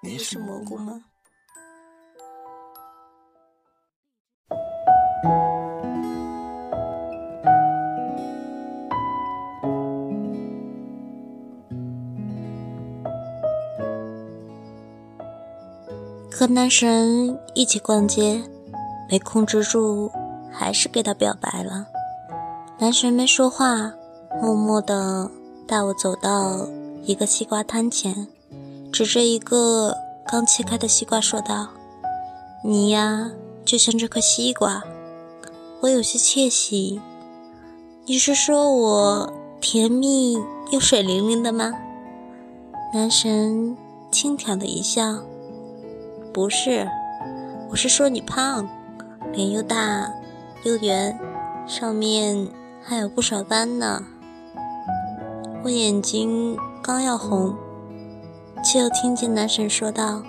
你也是蘑菇吗？和男神一起逛街，没控制住，还是给他表白了。男神没说话，默默的带我走到一个西瓜摊前。指着一个刚切开的西瓜说道：“你呀，就像这颗西瓜。”我有些窃喜。你是说我甜蜜又水灵灵的吗？男神轻佻的一笑：“不是，我是说你胖，脸又大又圆，上面还有不少斑呢。”我眼睛刚要红。却又听见男神说道：“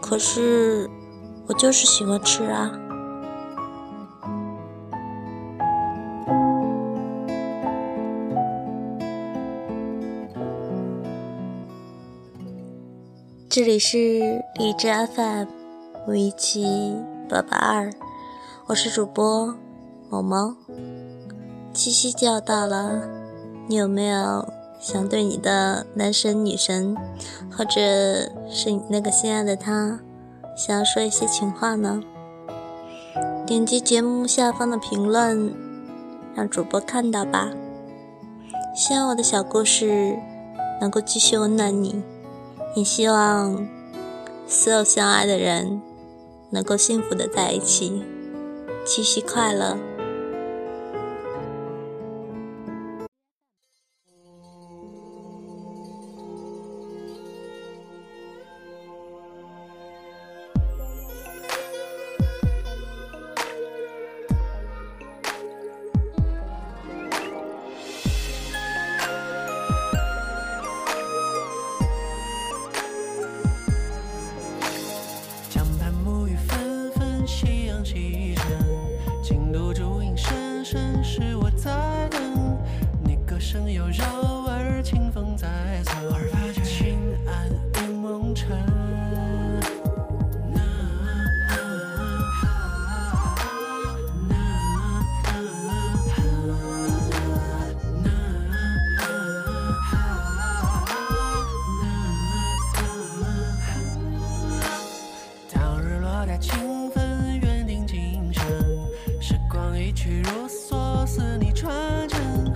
可是，我就是喜欢吃啊。”这里是荔枝 FM 五一七八八二，我是主播毛毛。七夕就要到了，你有没有？想对你的男神女神，或者是你那个心爱的他，想要说一些情话呢？点击节目下方的评论，让主播看到吧。希望我的小故事能够继续温暖你，也希望所有相爱的人能够幸福的在一起。七夕快乐！去若锁似你穿针，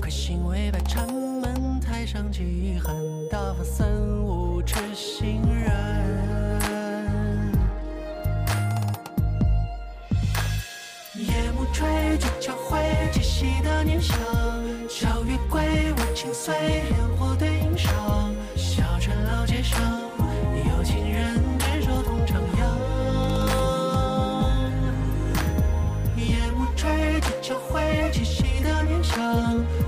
亏心未败城门，太上几恨，大发三五痴心人。夜幕垂烛，桥回七夕的念想，小月归，舞清碎，烟火对影赏。love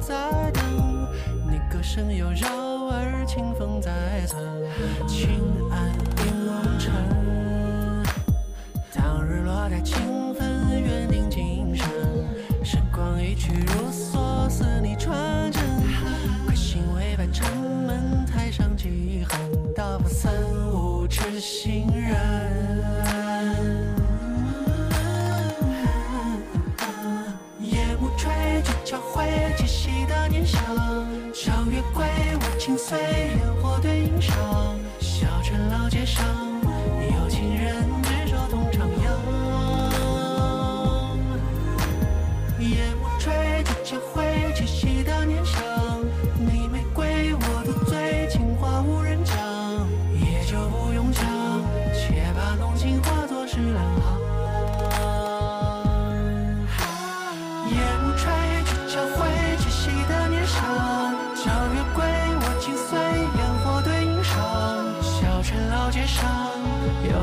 在等你，歌声悠绕耳，清风在侧，轻安映红尘。当日落待清分，约定今生。时光一去如梭，似你穿针。快心未半，城门台上几恨，道不三五痴心人。夜幕垂，鹊桥会。小月桂，我心碎，烟火对影赏，小城老街上。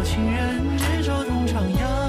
有情人执手同徜徉